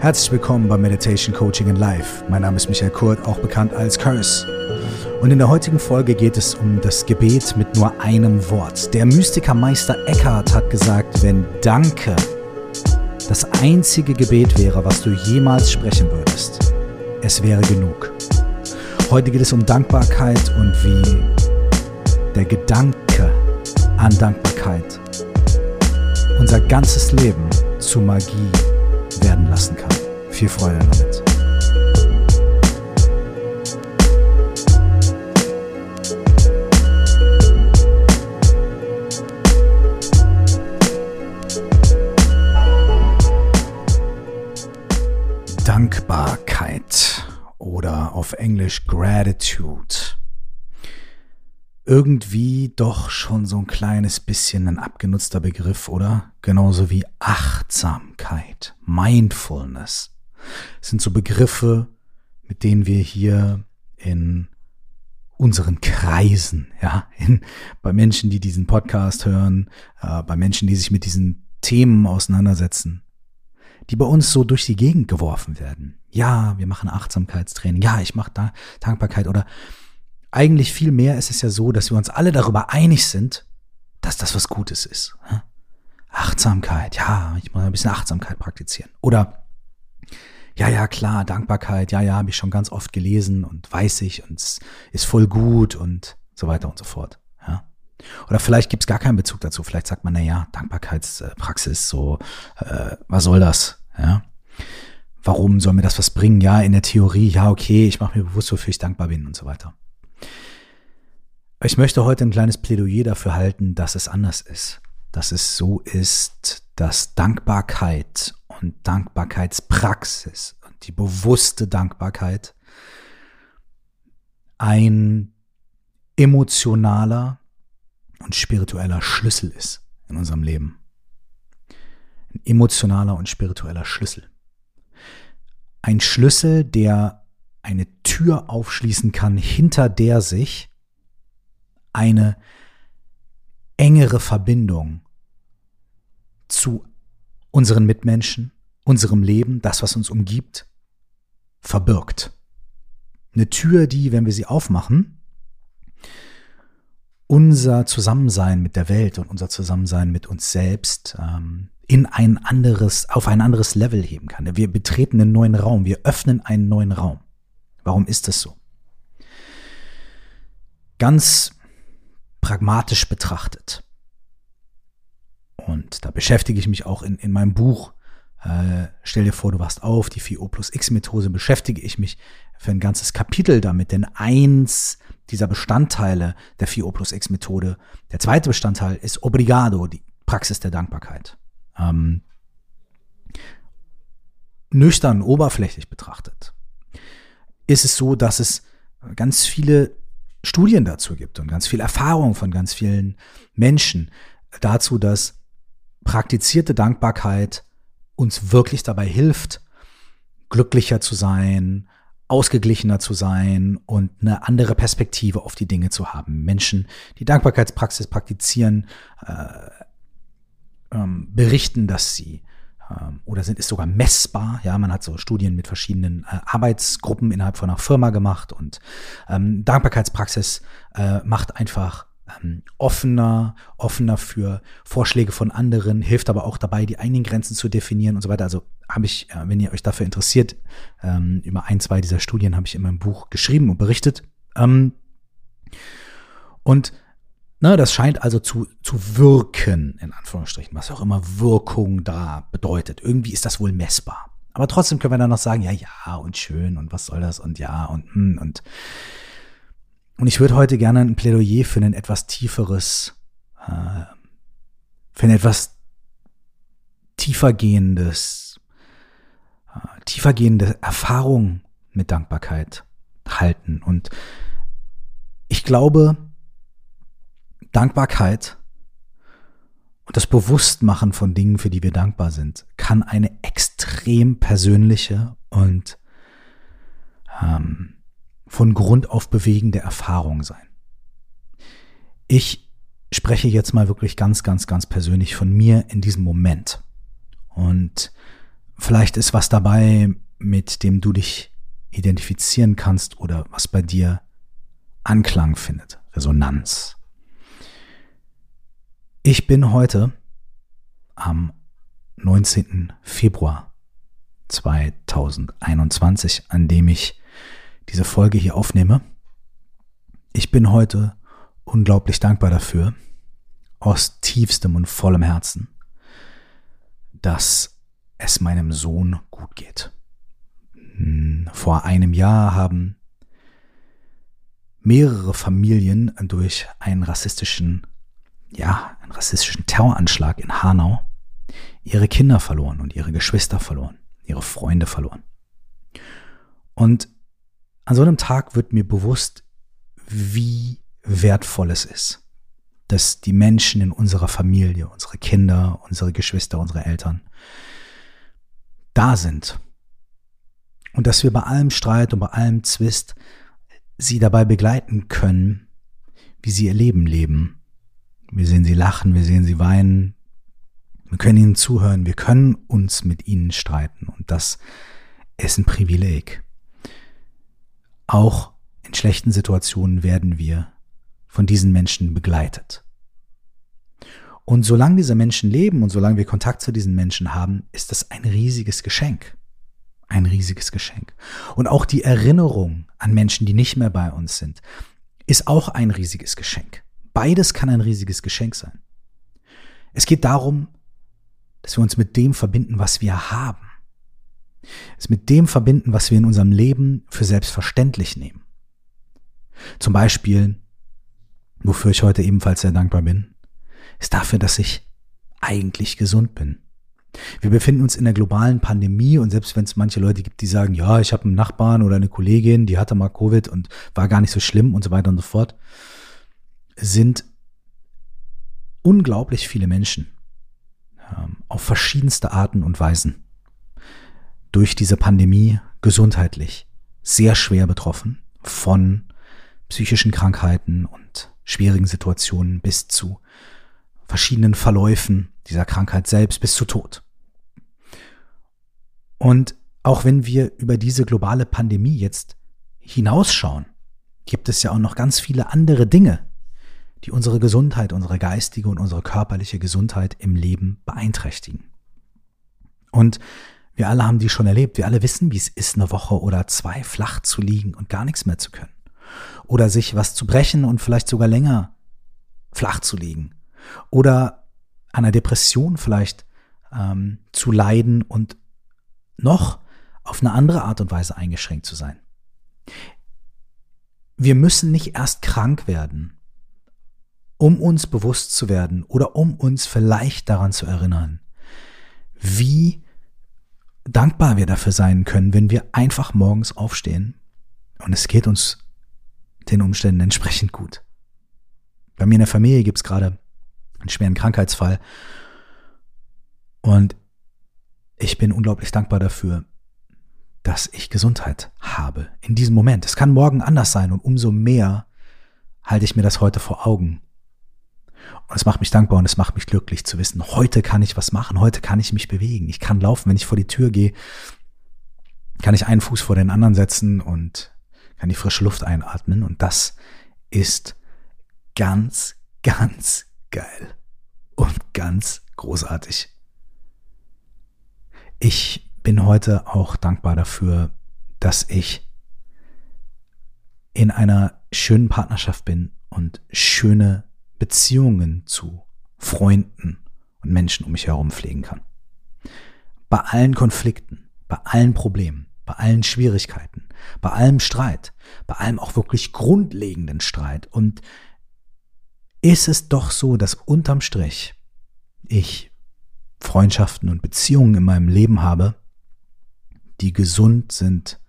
Herzlich willkommen bei Meditation Coaching in Life. Mein Name ist Michael Kurt, auch bekannt als Curse. Und in der heutigen Folge geht es um das Gebet mit nur einem Wort. Der Mystiker Meister Eckhart hat gesagt, wenn Danke das einzige Gebet wäre, was du jemals sprechen würdest, es wäre genug. Heute geht es um Dankbarkeit und wie der Gedanke an Dankbarkeit unser ganzes Leben zu Magie werden lassen kann. Viel Freude damit. Dankbarkeit oder auf Englisch Gratitude. Irgendwie doch schon so ein kleines bisschen ein abgenutzter Begriff, oder? Genauso wie Achtsamkeit, Mindfulness. Das sind so Begriffe, mit denen wir hier in unseren Kreisen, ja, in, bei Menschen, die diesen Podcast hören, äh, bei Menschen, die sich mit diesen Themen auseinandersetzen, die bei uns so durch die Gegend geworfen werden. Ja, wir machen Achtsamkeitstraining. Ja, ich mache da Dankbarkeit oder eigentlich viel mehr ist es ja so, dass wir uns alle darüber einig sind, dass das was Gutes ist. Achtsamkeit, ja, ich muss ein bisschen Achtsamkeit praktizieren. Oder ja, ja, klar, Dankbarkeit, ja, ja, habe ich schon ganz oft gelesen und weiß ich und es ist voll gut und so weiter und so fort. Ja. Oder vielleicht gibt es gar keinen Bezug dazu. Vielleicht sagt man, na ja, Dankbarkeitspraxis, so, äh, was soll das? Ja. Warum soll mir das was bringen? Ja, in der Theorie, ja, okay, ich mache mir bewusst, wofür ich dankbar bin und so weiter. Ich möchte heute ein kleines Plädoyer dafür halten, dass es anders ist. Dass es so ist, dass Dankbarkeit und Dankbarkeitspraxis und die bewusste Dankbarkeit ein emotionaler und spiritueller Schlüssel ist in unserem Leben. Ein emotionaler und spiritueller Schlüssel. Ein Schlüssel, der eine Tür aufschließen kann, hinter der sich eine engere Verbindung zu unseren Mitmenschen, unserem Leben, das, was uns umgibt, verbirgt. Eine Tür, die, wenn wir sie aufmachen, unser Zusammensein mit der Welt und unser Zusammensein mit uns selbst ähm, in ein anderes, auf ein anderes Level heben kann. Wir betreten einen neuen Raum, wir öffnen einen neuen Raum. Warum ist das so? Ganz pragmatisch betrachtet. Und da beschäftige ich mich auch in, in meinem Buch. Äh, stell dir vor, du wachst auf, die 4O plus X-Methode, beschäftige ich mich für ein ganzes Kapitel damit, denn eins dieser Bestandteile der 4O plus X-Methode, der zweite Bestandteil ist Obrigado, die Praxis der Dankbarkeit. Ähm, nüchtern, oberflächlich betrachtet, ist es so, dass es ganz viele Studien dazu gibt und ganz viel Erfahrung von ganz vielen Menschen dazu, dass praktizierte Dankbarkeit uns wirklich dabei hilft, glücklicher zu sein, ausgeglichener zu sein und eine andere Perspektive auf die Dinge zu haben. Menschen, die Dankbarkeitspraxis praktizieren, äh, ähm, berichten, dass sie ähm, oder sind, ist sogar messbar. Ja, man hat so Studien mit verschiedenen äh, Arbeitsgruppen innerhalb von einer Firma gemacht und ähm, Dankbarkeitspraxis äh, macht einfach ähm, offener, offener für Vorschläge von anderen, hilft aber auch dabei, die eigenen Grenzen zu definieren und so weiter. Also habe ich, äh, wenn ihr euch dafür interessiert, ähm, über ein, zwei dieser Studien habe ich in meinem Buch geschrieben und berichtet. Ähm, und Ne, das scheint also zu, zu wirken, in Anführungsstrichen, was auch immer Wirkung da bedeutet. Irgendwie ist das wohl messbar. Aber trotzdem können wir dann noch sagen, ja, ja, und schön, und was soll das, und ja, und, hm, und, und ich würde heute gerne ein Plädoyer für ein etwas tieferes, äh, für ein etwas tiefergehendes, äh, tiefergehende Erfahrung mit Dankbarkeit halten. Und ich glaube, Dankbarkeit und das Bewusstmachen von Dingen, für die wir dankbar sind, kann eine extrem persönliche und ähm, von Grund auf bewegende Erfahrung sein. Ich spreche jetzt mal wirklich ganz, ganz, ganz persönlich von mir in diesem Moment. Und Vielleicht ist was dabei, mit dem du dich identifizieren kannst oder was bei dir Anklang findet, Resonanz. Ich bin heute am 19. Februar 2021, an dem ich diese Folge hier aufnehme. Ich bin heute unglaublich dankbar dafür, aus tiefstem und vollem Herzen, dass es meinem Sohn gut geht. Hm, vor einem Jahr haben mehrere Familien durch einen rassistischen, ja, einen rassistischen Terroranschlag in Hanau ihre Kinder verloren und ihre Geschwister verloren, ihre Freunde verloren. Und an so einem Tag wird mir bewusst, wie wertvoll es ist, dass die Menschen in unserer Familie, unsere Kinder, unsere Geschwister, unsere Eltern da sind. Und dass wir bei allem Streit und bei allem Zwist sie dabei begleiten können, wie sie ihr Leben leben. Wir sehen sie lachen, wir sehen sie weinen, wir können ihnen zuhören, wir können uns mit ihnen streiten und das ist ein Privileg. Auch in schlechten Situationen werden wir von diesen Menschen begleitet. Und solange diese Menschen leben und solange wir Kontakt zu diesen Menschen haben, ist das ein riesiges Geschenk. Ein riesiges Geschenk. Und auch die Erinnerung an Menschen, die nicht mehr bei uns sind, ist auch ein riesiges Geschenk. Beides kann ein riesiges Geschenk sein. Es geht darum, dass wir uns mit dem verbinden, was wir haben. Es mit dem verbinden, was wir in unserem Leben für selbstverständlich nehmen. Zum Beispiel, wofür ich heute ebenfalls sehr dankbar bin, ist dafür, dass ich eigentlich gesund bin. Wir befinden uns in der globalen Pandemie und selbst wenn es manche Leute gibt, die sagen, ja, ich habe einen Nachbarn oder eine Kollegin, die hatte mal Covid und war gar nicht so schlimm und so weiter und so fort, sind unglaublich viele Menschen ähm, auf verschiedenste Arten und Weisen durch diese Pandemie gesundheitlich sehr schwer betroffen von psychischen Krankheiten und schwierigen Situationen bis zu verschiedenen Verläufen dieser Krankheit selbst bis zu Tod. Und auch wenn wir über diese globale Pandemie jetzt hinausschauen, gibt es ja auch noch ganz viele andere Dinge, die unsere Gesundheit, unsere geistige und unsere körperliche Gesundheit im Leben beeinträchtigen. Und wir alle haben die schon erlebt. Wir alle wissen, wie es ist, eine Woche oder zwei flach zu liegen und gar nichts mehr zu können. Oder sich was zu brechen und vielleicht sogar länger flach zu liegen. Oder einer Depression vielleicht ähm, zu leiden und noch auf eine andere Art und Weise eingeschränkt zu sein. Wir müssen nicht erst krank werden, um uns bewusst zu werden oder um uns vielleicht daran zu erinnern, wie dankbar wir dafür sein können, wenn wir einfach morgens aufstehen und es geht uns den Umständen entsprechend gut. Bei mir in der Familie gibt es gerade einen schweren Krankheitsfall und ich bin unglaublich dankbar dafür, dass ich Gesundheit habe in diesem Moment. Es kann morgen anders sein und umso mehr halte ich mir das heute vor Augen und es macht mich dankbar und es macht mich glücklich zu wissen, heute kann ich was machen, heute kann ich mich bewegen. Ich kann laufen, wenn ich vor die Tür gehe, kann ich einen Fuß vor den anderen setzen und kann die frische Luft einatmen. Und das ist ganz, ganz geil und ganz großartig. Ich bin heute auch dankbar dafür, dass ich in einer schönen Partnerschaft bin und schöne Beziehungen zu Freunden und Menschen um mich herum pflegen kann. Bei allen Konflikten, bei allen Problemen, bei allen Schwierigkeiten, bei allem Streit, bei allem auch wirklich grundlegenden Streit. Und ist es doch so, dass unterm Strich ich Freundschaften und Beziehungen in meinem Leben habe, die gesund sind,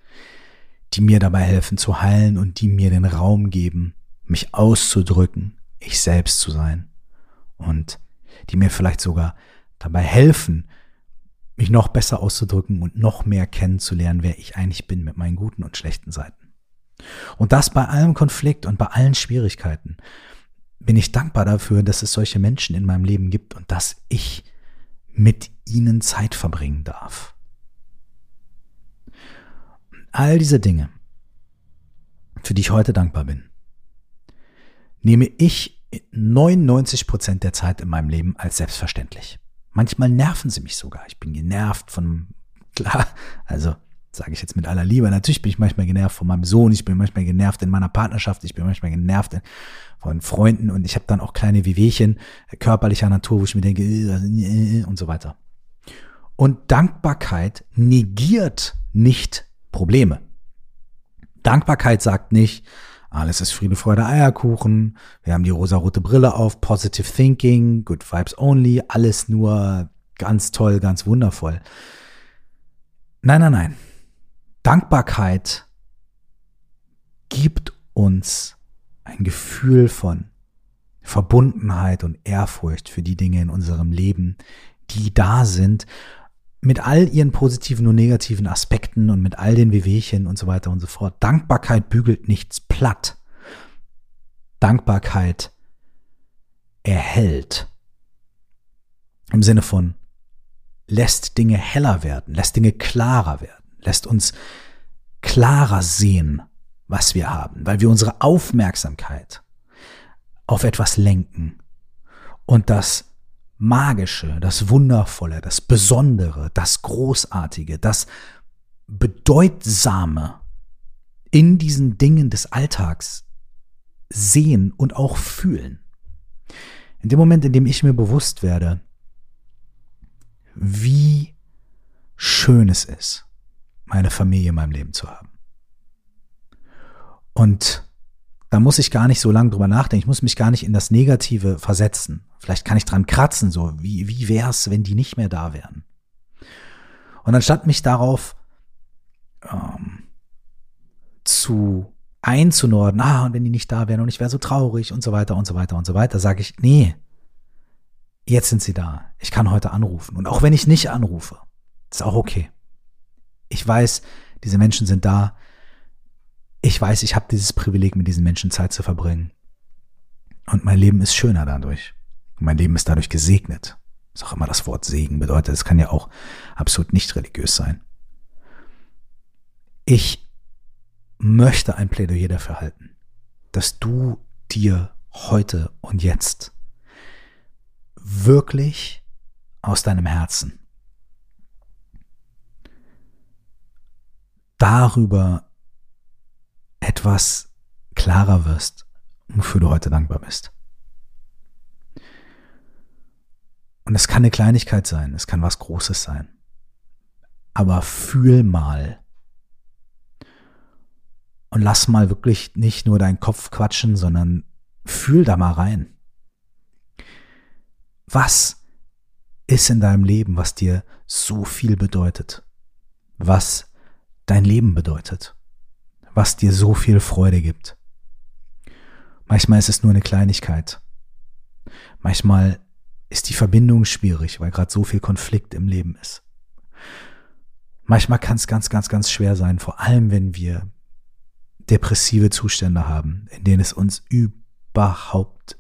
die mir dabei helfen zu heilen und die mir den Raum geben, mich auszudrücken, ich selbst zu sein und die mir vielleicht sogar dabei helfen, mich noch besser auszudrücken und noch mehr kennenzulernen, wer ich eigentlich bin mit meinen guten und schlechten Seiten. Und das bei allem Konflikt und bei allen Schwierigkeiten bin ich dankbar dafür, dass es solche Menschen in meinem Leben gibt und dass ich mit ihnen Zeit verbringen darf. All diese Dinge, für die ich heute dankbar bin, nehme ich 99 Prozent der Zeit in meinem Leben als selbstverständlich. Manchmal nerven sie mich sogar. Ich bin genervt von, klar, also sage ich jetzt mit aller Liebe, natürlich bin ich manchmal genervt von meinem Sohn, ich bin manchmal genervt in meiner Partnerschaft, ich bin manchmal genervt von Freunden und ich habe dann auch kleine Wehwehchen körperlicher Natur, wo ich mir denke, äh, und so weiter. Und Dankbarkeit negiert nicht Probleme. Dankbarkeit sagt nicht, alles ist Friede, Freude, Eierkuchen, wir haben die rosarote Brille auf, positive thinking, good vibes only, alles nur ganz toll, ganz wundervoll. Nein, nein, nein. Dankbarkeit gibt uns ein Gefühl von Verbundenheit und Ehrfurcht für die Dinge in unserem Leben, die da sind, mit all ihren positiven und negativen Aspekten und mit all den Wehwehchen und so weiter und so fort. Dankbarkeit bügelt nichts platt. Dankbarkeit erhält. Im Sinne von lässt Dinge heller werden, lässt Dinge klarer werden lässt uns klarer sehen, was wir haben, weil wir unsere Aufmerksamkeit auf etwas lenken und das Magische, das Wundervolle, das Besondere, das Großartige, das Bedeutsame in diesen Dingen des Alltags sehen und auch fühlen. In dem Moment, in dem ich mir bewusst werde, wie schön es ist, meine Familie in meinem Leben zu haben. Und da muss ich gar nicht so lange drüber nachdenken. Ich muss mich gar nicht in das Negative versetzen. Vielleicht kann ich dran kratzen, so wie, wie wär's, wenn die nicht mehr da wären. Und anstatt mich darauf ähm, zu einzunorden, ah, und wenn die nicht da wären und ich wäre so traurig und so weiter und so weiter und so weiter, sage ich, nee, jetzt sind sie da. Ich kann heute anrufen. Und auch wenn ich nicht anrufe, ist auch okay ich weiß, diese Menschen sind da. Ich weiß, ich habe dieses Privileg, mit diesen Menschen Zeit zu verbringen. Und mein Leben ist schöner dadurch. mein Leben ist dadurch gesegnet. Was auch immer das Wort Segen bedeutet. Es kann ja auch absolut nicht religiös sein. Ich möchte ein Plädoyer dafür halten, dass du dir heute und jetzt wirklich aus deinem Herzen darüber etwas klarer wirst, wofür du heute dankbar bist. Und es kann eine Kleinigkeit sein, es kann was Großes sein. Aber fühl mal und lass mal wirklich nicht nur deinen Kopf quatschen, sondern fühl da mal rein. Was ist in deinem Leben, was dir so viel bedeutet? Was dein Leben bedeutet, was dir so viel Freude gibt. Manchmal ist es nur eine Kleinigkeit. Manchmal ist die Verbindung schwierig, weil gerade so viel Konflikt im Leben ist. Manchmal kann es ganz, ganz, ganz schwer sein, vor allem wenn wir depressive Zustände haben, in denen es uns überhaupt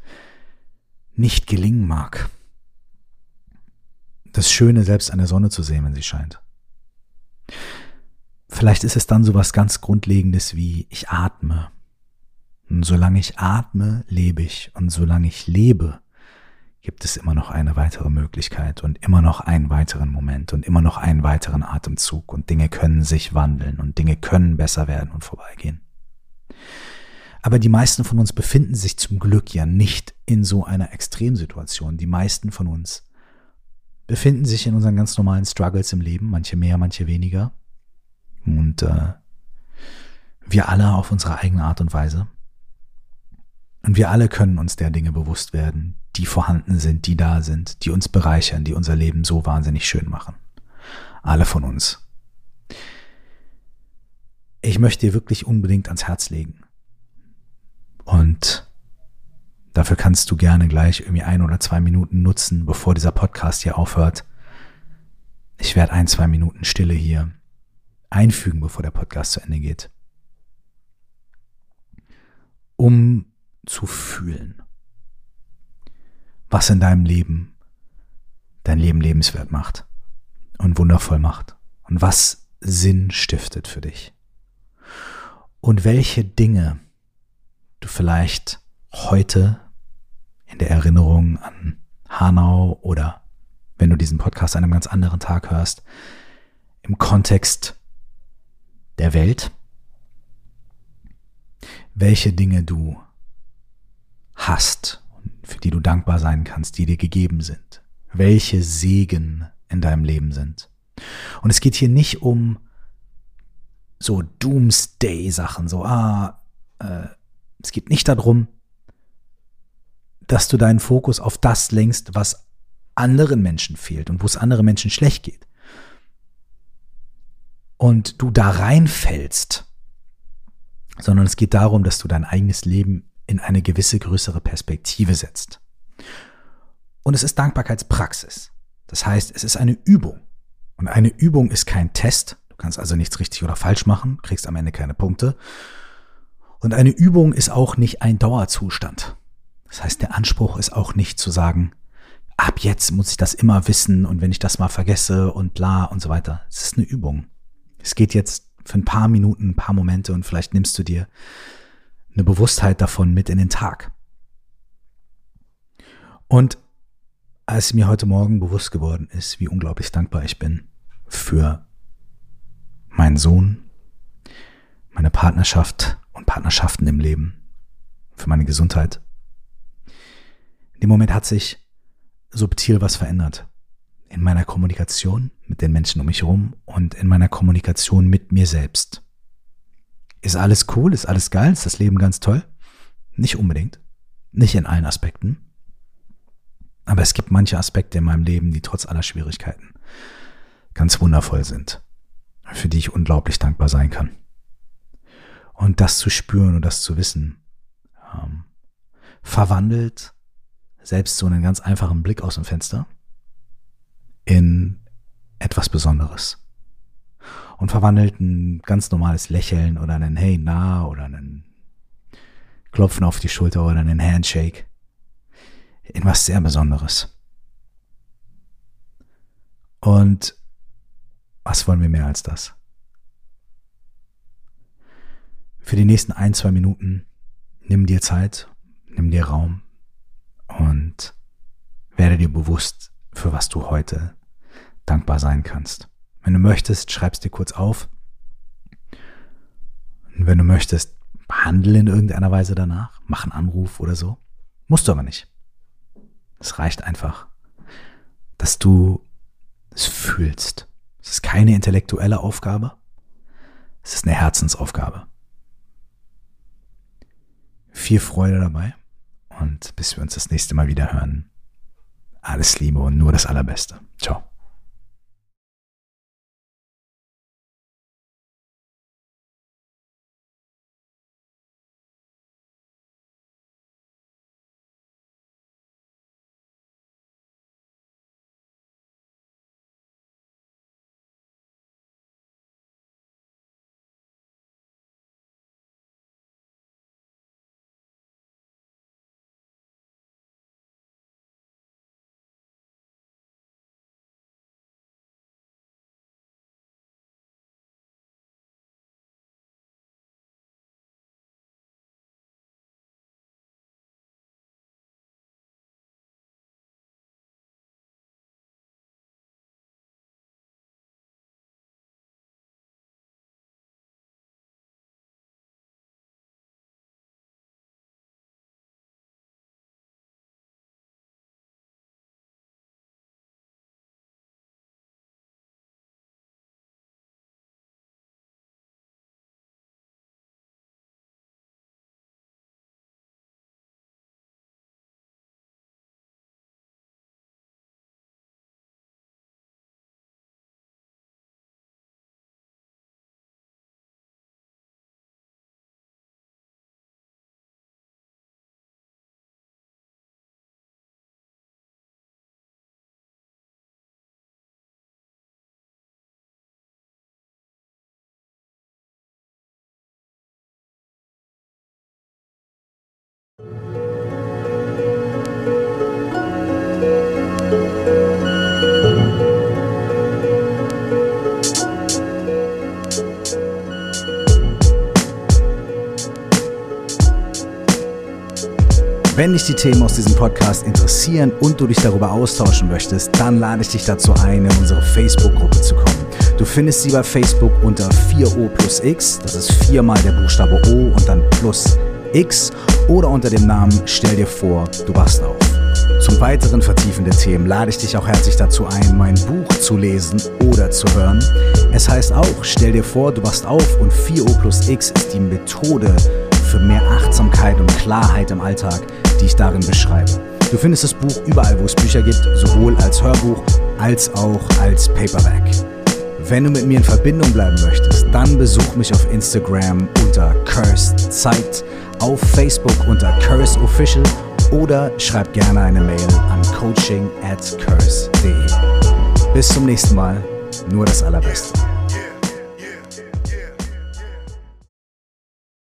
nicht gelingen mag. Das Schöne selbst an der Sonne zu sehen, wenn sie scheint. Vielleicht ist es dann so was ganz Grundlegendes wie ich atme. Und solange ich atme, lebe ich. Und solange ich lebe, gibt es immer noch eine weitere Möglichkeit und immer noch einen weiteren Moment und immer noch einen weiteren Atemzug und Dinge können sich wandeln und Dinge können besser werden und vorbeigehen. Aber die meisten von uns befinden sich zum Glück ja nicht in so einer Extremsituation. Die meisten von uns befinden sich in unseren ganz normalen Struggles im Leben, manche mehr, manche weniger. Und äh, wir alle auf unsere eigene Art und Weise. Und wir alle können uns der Dinge bewusst werden, die vorhanden sind, die da sind, die uns bereichern, die unser Leben so wahnsinnig schön machen. Alle von uns. Ich möchte dir wirklich unbedingt ans Herz legen. Und dafür kannst du gerne gleich irgendwie ein oder zwei Minuten nutzen, bevor dieser Podcast hier aufhört. Ich werde ein, zwei Minuten Stille hier einfügen, bevor der Podcast zu Ende geht. Um zu fühlen, was in deinem Leben dein Leben lebenswert macht und wundervoll macht und was Sinn stiftet für dich. und welche Dinge du vielleicht heute in der Erinnerung an Hanau oder wenn du diesen Podcast an einem ganz anderen Tag hörst, im Kontext der Welt, welche Dinge du hast, für die du dankbar sein kannst, die dir gegeben sind, welche Segen in deinem Leben sind. Und es geht hier nicht um so Doomsday-Sachen, so, ah, äh, es geht nicht darum, dass du deinen Fokus auf das lenkst, was anderen Menschen fehlt und wo es anderen Menschen schlecht geht. Und du da reinfällst, sondern es geht darum, dass du dein eigenes Leben in eine gewisse größere Perspektive setzt. Und es ist Dankbarkeitspraxis. Das heißt, es ist eine Übung. Und eine Übung ist kein Test. Du kannst also nichts richtig oder falsch machen, kriegst am Ende keine Punkte. Und eine Übung ist auch nicht ein Dauerzustand. Das heißt, der Anspruch ist auch nicht zu sagen, ab jetzt muss ich das immer wissen und wenn ich das mal vergesse und bla und so weiter. Es ist eine Übung. Es geht jetzt für ein paar Minuten, ein paar Momente und vielleicht nimmst du dir eine Bewusstheit davon mit in den Tag. Und als mir heute Morgen bewusst geworden ist, wie unglaublich dankbar ich bin für meinen Sohn, meine Partnerschaft und Partnerschaften im Leben, für meine Gesundheit. In dem Moment hat sich subtil was verändert. In meiner Kommunikation mit den Menschen um mich herum und in meiner Kommunikation mit mir selbst. Ist alles cool? Ist alles geil? Ist das Leben ganz toll? Nicht unbedingt. Nicht in allen Aspekten. Aber es gibt manche Aspekte in meinem Leben, die trotz aller Schwierigkeiten ganz wundervoll sind, für die ich unglaublich dankbar sein kann. Und das zu spüren und das zu wissen, ähm, verwandelt selbst so einen ganz einfachen Blick aus dem Fenster in etwas Besonderes und verwandelt ein ganz normales Lächeln oder einen Hey na oder einen Klopfen auf die Schulter oder einen Handshake in was sehr Besonderes. Und was wollen wir mehr als das? Für die nächsten ein, zwei Minuten nimm dir Zeit, nimm dir Raum und werde dir bewusst, für was du heute dankbar sein kannst. Wenn du möchtest, schreib es dir kurz auf. Und wenn du möchtest, handle in irgendeiner Weise danach, mach einen Anruf oder so. Musst du aber nicht. Es reicht einfach, dass du es fühlst. Es ist keine intellektuelle Aufgabe. Es ist eine Herzensaufgabe. Viel Freude dabei und bis wir uns das nächste Mal wieder hören. Alles Liebe und nur das Allerbeste. Ciao. Wenn dich die Themen aus diesem Podcast interessieren und du dich darüber austauschen möchtest, dann lade ich dich dazu ein, in unsere Facebook-Gruppe zu kommen. Du findest sie bei Facebook unter 4O plus X, das ist viermal der Buchstabe O und dann plus X oder unter dem Namen Stell dir vor, du wachst auf. Zum weiteren vertiefenden Themen lade ich dich auch herzlich dazu ein, mein Buch zu lesen oder zu hören. Es heißt auch, stell dir vor, du wachst auf und 4O plus X ist die Methode für mehr Achtsamkeit und Klarheit im Alltag, die ich darin beschreibe. Du findest das Buch überall, wo es Bücher gibt, sowohl als Hörbuch als auch als Paperback. Wenn du mit mir in Verbindung bleiben möchtest, dann besuch mich auf Instagram unter Cursed Zeit, auf Facebook unter Curse Official oder schreib gerne eine Mail an coaching at curse.de. Bis zum nächsten Mal, nur das Allerbeste.